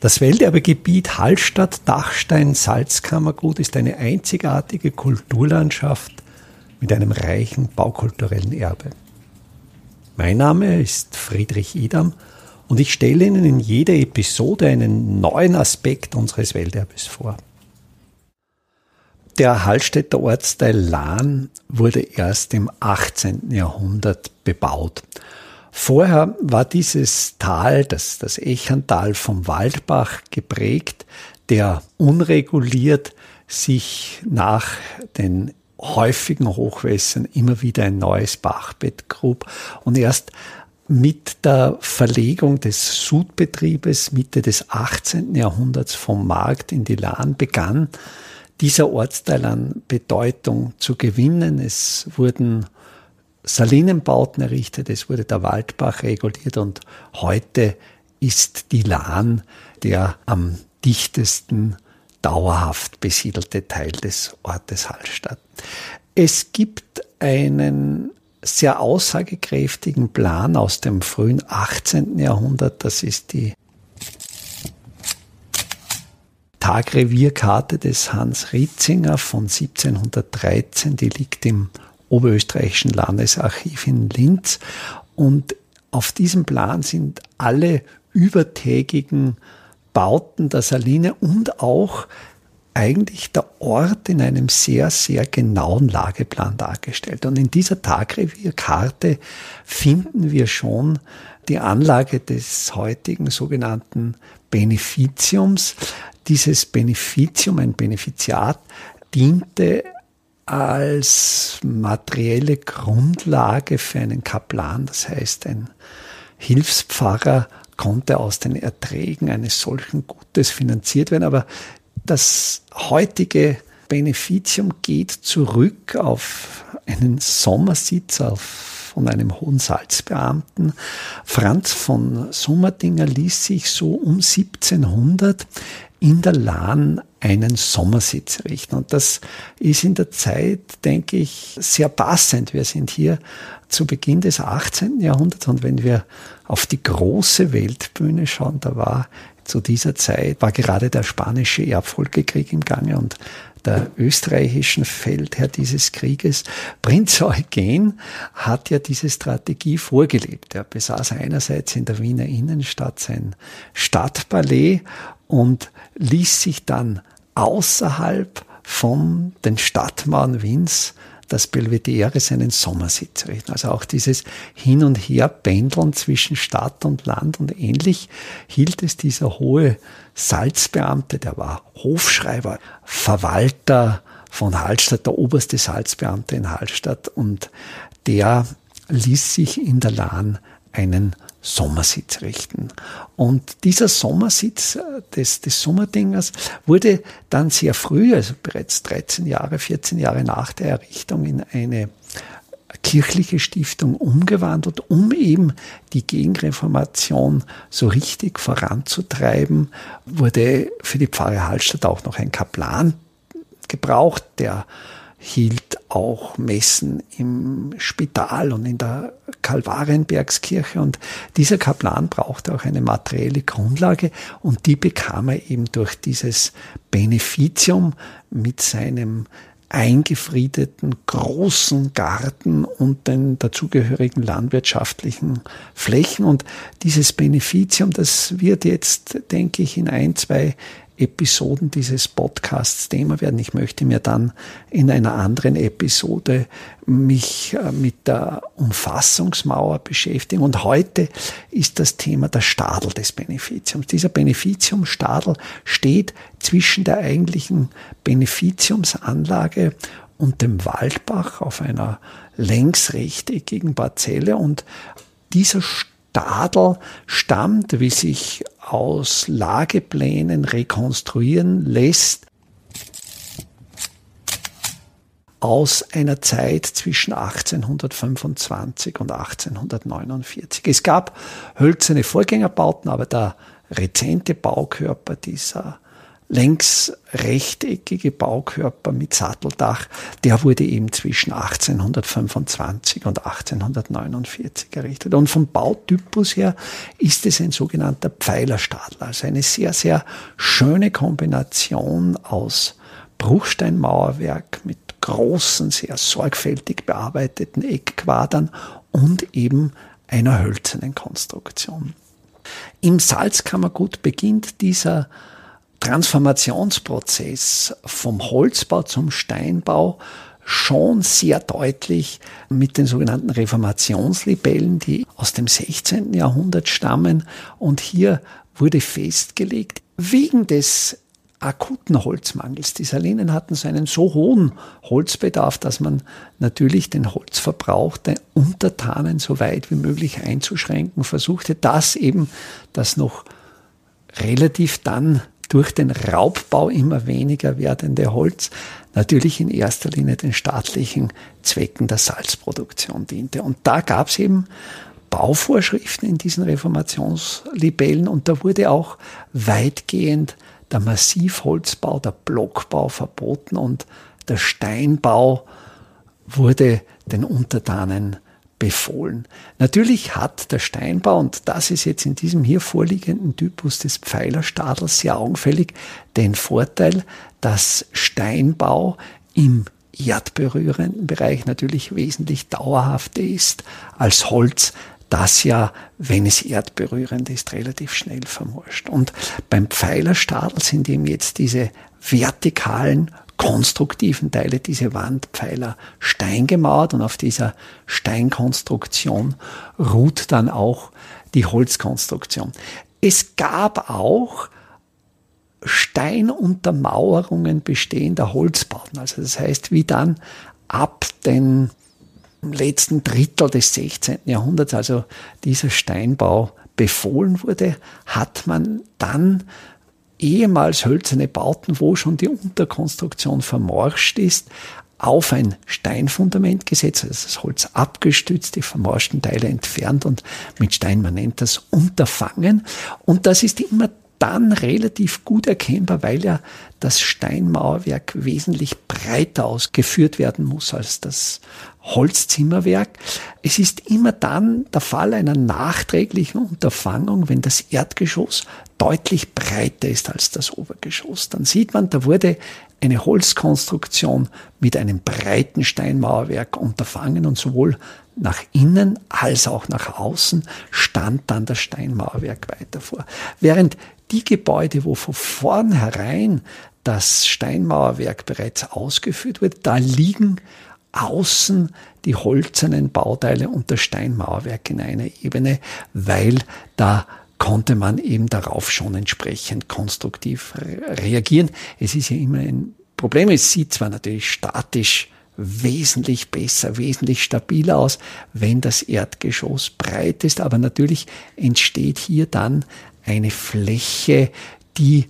Das Welterbegebiet Hallstatt-Dachstein-Salzkammergut ist eine einzigartige Kulturlandschaft mit einem reichen baukulturellen Erbe. Mein Name ist Friedrich Idam und ich stelle Ihnen in jeder Episode einen neuen Aspekt unseres Welterbes vor. Der Hallstätter Ortsteil Lahn wurde erst im 18. Jahrhundert bebaut. Vorher war dieses Tal, das, das Echantal vom Waldbach geprägt, der unreguliert sich nach den häufigen Hochwässern immer wieder ein neues Bachbett grub und erst mit der Verlegung des Sudbetriebes Mitte des 18. Jahrhunderts vom Markt in die Lahn begann dieser Ortsteil an Bedeutung zu gewinnen. Es wurden Salinenbauten errichtet, es wurde der Waldbach reguliert und heute ist die Lahn der am dichtesten dauerhaft besiedelte Teil des Ortes Hallstatt. Es gibt einen sehr aussagekräftigen Plan aus dem frühen 18. Jahrhundert, das ist die Tagrevierkarte des Hans Ritzinger von 1713, die liegt im Oberösterreichischen Landesarchiv in Linz. Und auf diesem Plan sind alle übertägigen Bauten der Saline und auch eigentlich der Ort in einem sehr, sehr genauen Lageplan dargestellt. Und in dieser Tagrevierkarte finden wir schon die Anlage des heutigen sogenannten Beneficiums. Dieses Beneficium, ein Beneficiat, diente als materielle Grundlage für einen Kaplan. Das heißt, ein Hilfspfarrer konnte aus den Erträgen eines solchen Gutes finanziert werden. Aber das heutige Beneficium geht zurück auf einen Sommersitz auf von einem hohen Salzbeamten. Franz von Summerdinger ließ sich so um 1700 in der Lahn einen Sommersitz richten. Und das ist in der Zeit, denke ich, sehr passend. Wir sind hier zu Beginn des 18. Jahrhunderts und wenn wir auf die große Weltbühne schauen, da war zu dieser Zeit, war gerade der spanische Erbfolgekrieg im Gange und der österreichischen Feldherr dieses Krieges, Prinz Eugen, hat ja diese Strategie vorgelebt. Er besaß einerseits in der Wiener Innenstadt sein Stadtballett und ließ sich dann außerhalb von den Stadtmauern Wiens das Belvedere seinen Sommersitz richten. Also auch dieses Hin- und Her-Pendeln zwischen Stadt und Land und ähnlich hielt es dieser hohe Salzbeamte, der war Hofschreiber, Verwalter von Hallstatt, der oberste Salzbeamte in Hallstatt und der ließ sich in der Lahn einen Sommersitz richten. Und dieser Sommersitz äh, des, des Sommerdingers wurde dann sehr früh, also bereits 13 Jahre, 14 Jahre nach der Errichtung in eine kirchliche Stiftung umgewandelt, um eben die Gegenreformation so richtig voranzutreiben, wurde für die Pfarre Hallstatt auch noch ein Kaplan gebraucht, der hielt auch Messen im Spital und in der Kalvarienbergskirche. Und dieser Kaplan brauchte auch eine materielle Grundlage und die bekam er eben durch dieses Beneficium mit seinem eingefriedeten großen Garten und den dazugehörigen landwirtschaftlichen Flächen. Und dieses Beneficium, das wird jetzt, denke ich, in ein, zwei Episoden dieses Podcasts Thema werden. Ich möchte mir dann in einer anderen Episode mich äh, mit der Umfassungsmauer beschäftigen. Und heute ist das Thema der Stadel des Beneficiums. Dieser Beneficiumstadel steht zwischen der eigentlichen Beneficiumsanlage und dem Waldbach auf einer längsrechteckigen Parzelle und dieser Stadel stammt, wie sich aus Lageplänen rekonstruieren lässt, aus einer Zeit zwischen 1825 und 1849. Es gab hölzerne Vorgängerbauten, aber der rezente Baukörper dieser längs rechteckige Baukörper mit Satteldach, der wurde eben zwischen 1825 und 1849 errichtet. Und vom Bautypus her ist es ein sogenannter Pfeilerstadler, also eine sehr, sehr schöne Kombination aus Bruchsteinmauerwerk mit großen, sehr sorgfältig bearbeiteten Eckquadern und eben einer hölzernen Konstruktion. Im Salzkammergut beginnt dieser Transformationsprozess vom Holzbau zum Steinbau schon sehr deutlich mit den sogenannten Reformationslibellen, die aus dem 16. Jahrhundert stammen. Und hier wurde festgelegt, wegen des akuten Holzmangels. Die Salinen hatten so einen so hohen Holzbedarf, dass man natürlich den Holzverbrauch der Untertanen so weit wie möglich einzuschränken versuchte, dass eben das noch relativ dann durch den Raubbau immer weniger werdende Holz natürlich in erster Linie den staatlichen Zwecken der Salzproduktion diente. Und da gab es eben Bauvorschriften in diesen Reformationslibellen und da wurde auch weitgehend der Massivholzbau, der Blockbau verboten und der Steinbau wurde den Untertanen befohlen. Natürlich hat der Steinbau, und das ist jetzt in diesem hier vorliegenden Typus des Pfeilerstadels sehr augenfällig, den Vorteil, dass Steinbau im erdberührenden Bereich natürlich wesentlich dauerhafter ist als Holz, das ja, wenn es erdberührend ist, relativ schnell vermorscht. Und beim Pfeilerstadel sind eben jetzt diese vertikalen konstruktiven Teile, diese Wandpfeiler steingemauert und auf dieser Steinkonstruktion ruht dann auch die Holzkonstruktion. Es gab auch Steinuntermauerungen bestehender Holzbauten. Also das heißt, wie dann ab den letzten Drittel des 16. Jahrhunderts, also dieser Steinbau befohlen wurde, hat man dann ehemals hölzerne Bauten, wo schon die Unterkonstruktion vermorscht ist, auf ein Steinfundament gesetzt, also das Holz abgestützt, die vermorschten Teile entfernt und mit Stein, man nennt das Unterfangen. Und das ist immer dann relativ gut erkennbar, weil ja das Steinmauerwerk wesentlich breiter ausgeführt werden muss als das Holzzimmerwerk. Es ist immer dann der Fall einer nachträglichen Unterfangung, wenn das Erdgeschoss deutlich breiter ist als das Obergeschoss. Dann sieht man, da wurde eine Holzkonstruktion mit einem breiten Steinmauerwerk unterfangen und sowohl nach innen als auch nach außen stand dann das Steinmauerwerk weiter vor. Während die Gebäude, wo von vornherein das Steinmauerwerk bereits ausgeführt wird, da liegen außen die holzernen Bauteile und das Steinmauerwerk in einer Ebene, weil da konnte man eben darauf schon entsprechend konstruktiv reagieren. Es ist ja immer ein Problem, es sieht zwar natürlich statisch wesentlich besser, wesentlich stabiler aus, wenn das Erdgeschoss breit ist, aber natürlich entsteht hier dann eine Fläche, die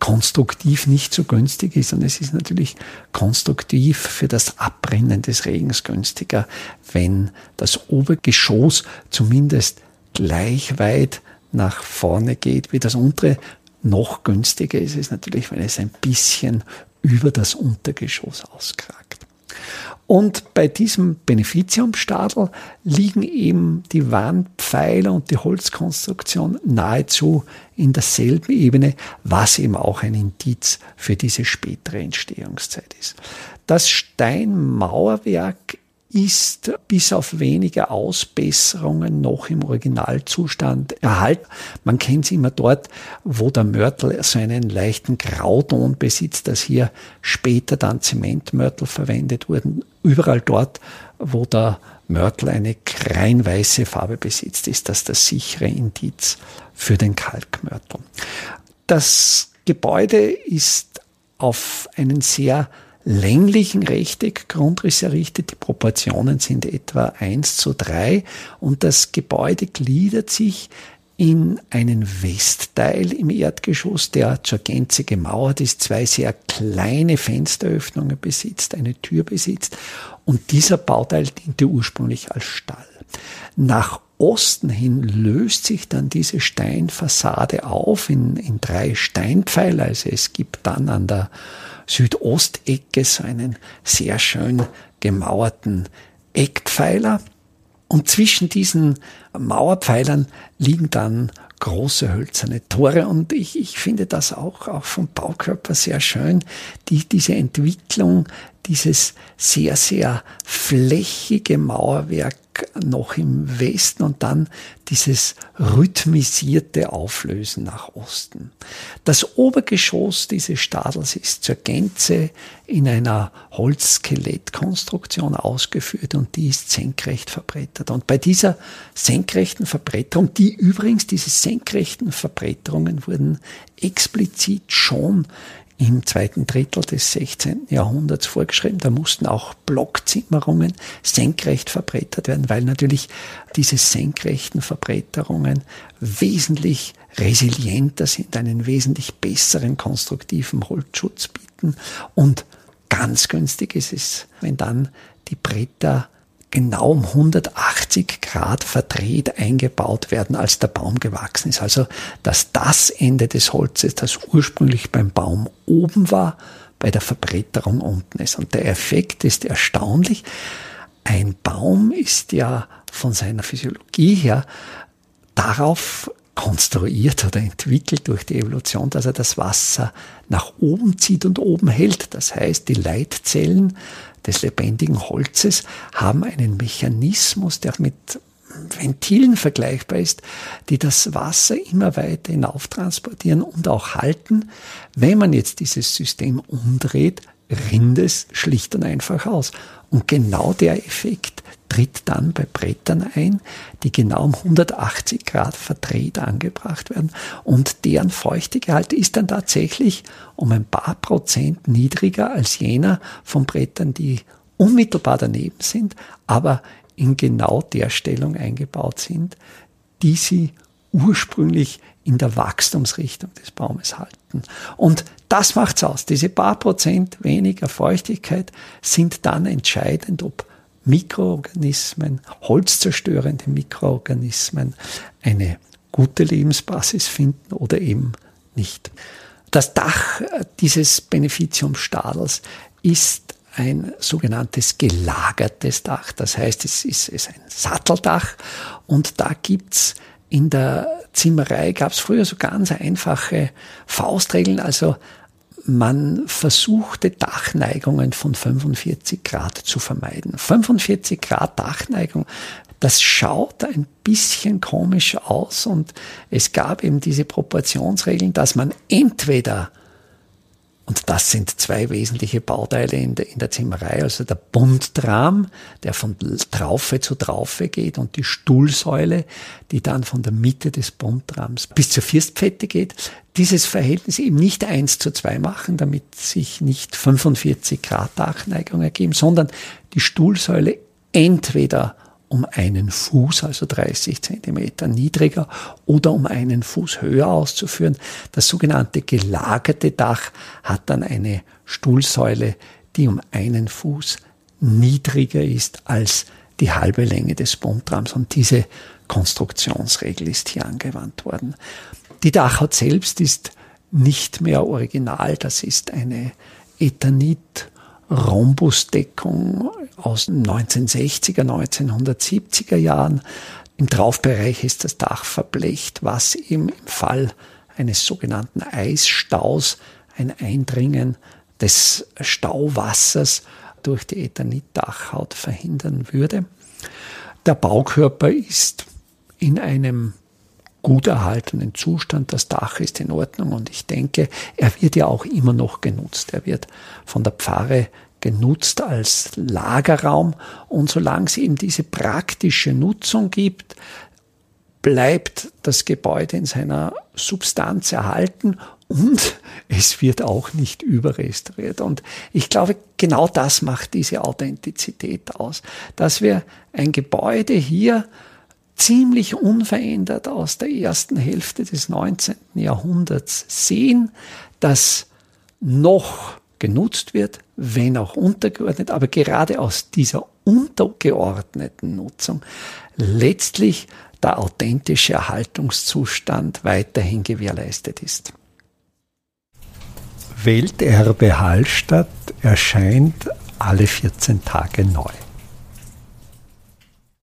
konstruktiv nicht so günstig ist. Und es ist natürlich konstruktiv für das Abbrennen des Regens günstiger, wenn das Obergeschoss zumindest gleich weit nach vorne geht wie das untere. Noch günstiger ist es natürlich, wenn es ein bisschen über das Untergeschoss auskragt. Und bei diesem Beneficiumstadel liegen eben die Wandpfeiler und die Holzkonstruktion nahezu in derselben Ebene, was eben auch ein Indiz für diese spätere Entstehungszeit ist. Das Steinmauerwerk ist bis auf wenige Ausbesserungen noch im Originalzustand erhalten. Man kennt es immer dort, wo der Mörtel so einen leichten Grauton besitzt, dass hier später dann Zementmörtel verwendet wurden. Überall dort, wo der Mörtel eine kreinweiße Farbe besitzt, ist das das sichere Indiz für den Kalkmörtel. Das Gebäude ist auf einen sehr länglichen Rechteckgrundriss errichtet. Die Proportionen sind etwa 1 zu 3 und das Gebäude gliedert sich in einen Westteil im Erdgeschoss, der zur Gänze gemauert ist, zwei sehr kleine Fensteröffnungen besitzt, eine Tür besitzt und dieser Bauteil diente ursprünglich als Stall. Nach Osten hin löst sich dann diese Steinfassade auf in, in drei Steinpfeiler. Also es gibt dann an der Südostecke so einen sehr schön gemauerten Eckpfeiler. Und zwischen diesen Mauerpfeilern liegen dann große hölzerne Tore und ich, ich finde das auch, auch vom Baukörper sehr schön, die, diese Entwicklung, dieses sehr, sehr flächige Mauerwerk noch im Westen und dann dieses rhythmisierte Auflösen nach Osten. Das Obergeschoss dieses Stadels ist zur Gänze in einer Holzskelettkonstruktion ausgeführt und die ist senkrecht verbrettert. Und bei dieser senkrechten Verbretterung, die übrigens, diese senkrechten Verbretterungen wurden explizit schon im zweiten Drittel des 16. Jahrhunderts vorgeschrieben. Da mussten auch Blockzimmerungen senkrecht verbrettert werden, weil natürlich diese senkrechten Verbretterungen wesentlich resilienter sind, einen wesentlich besseren konstruktiven Holzschutz bieten. Und ganz günstig ist es, wenn dann die Bretter genau um 180 Grad verdreht eingebaut werden, als der Baum gewachsen ist. Also, dass das Ende des Holzes, das ursprünglich beim Baum oben war, bei der Verbretterung unten ist. Und der Effekt ist erstaunlich. Ein Baum ist ja von seiner Physiologie her darauf konstruiert oder entwickelt durch die Evolution, dass er das Wasser nach oben zieht und oben hält. Das heißt, die Leitzellen des lebendigen Holzes haben einen Mechanismus, der mit Ventilen vergleichbar ist, die das Wasser immer weiter hinauf transportieren und auch halten. Wenn man jetzt dieses System umdreht, rinnt es schlicht und einfach aus. Und genau der Effekt tritt dann bei Brettern ein, die genau um 180 Grad verdreht angebracht werden und deren Feuchtegehalt ist dann tatsächlich um ein paar Prozent niedriger als jener von Brettern, die unmittelbar daneben sind, aber in genau der Stellung eingebaut sind, die sie ursprünglich in der Wachstumsrichtung des Baumes halten. Und das macht's aus. Diese paar Prozent weniger Feuchtigkeit sind dann entscheidend, ob Mikroorganismen, holzzerstörende Mikroorganismen eine gute Lebensbasis finden oder eben nicht. Das Dach dieses Beneficium-Stadels ist ein sogenanntes gelagertes Dach. Das heißt, es ist, es ist ein Satteldach und da gibt's in der Zimmerei gab's früher so ganz einfache Faustregeln. Also man versuchte Dachneigungen von 45 Grad zu vermeiden. 45 Grad Dachneigung, das schaut ein bisschen komisch aus und es gab eben diese Proportionsregeln, dass man entweder und das sind zwei wesentliche Bauteile in der, in der Zimmerei, also der Bundrahm, der von Traufe zu Traufe geht und die Stuhlsäule, die dann von der Mitte des Bundrahms bis zur Firstpfette geht. Dieses Verhältnis eben nicht eins zu zwei machen, damit sich nicht 45 Grad Dachneigung ergeben, sondern die Stuhlsäule entweder um einen Fuß, also 30 Zentimeter niedriger oder um einen Fuß höher auszuführen. Das sogenannte gelagerte Dach hat dann eine Stuhlsäule, die um einen Fuß niedriger ist als die halbe Länge des Bundrams. Und diese Konstruktionsregel ist hier angewandt worden. Die Dachhaut selbst ist nicht mehr original. Das ist eine Ethanit Rhombusdeckung aus 1960er, 1970er Jahren. Im Traufbereich ist das Dach verblecht, was im Fall eines sogenannten Eisstaus ein Eindringen des Stauwassers durch die Ethanitdachhaut verhindern würde. Der Baukörper ist in einem gut erhaltenen Zustand. Das Dach ist in Ordnung und ich denke, er wird ja auch immer noch genutzt. Er wird von der Pfarre genutzt als Lagerraum und solange es eben diese praktische Nutzung gibt, bleibt das Gebäude in seiner Substanz erhalten und es wird auch nicht überrestauriert. Und ich glaube, genau das macht diese Authentizität aus, dass wir ein Gebäude hier ziemlich unverändert aus der ersten Hälfte des 19. Jahrhunderts sehen, das noch genutzt wird, wenn auch untergeordnet, aber gerade aus dieser untergeordneten Nutzung letztlich der authentische Erhaltungszustand weiterhin gewährleistet ist. Welterbe Hallstatt erscheint alle 14 Tage neu.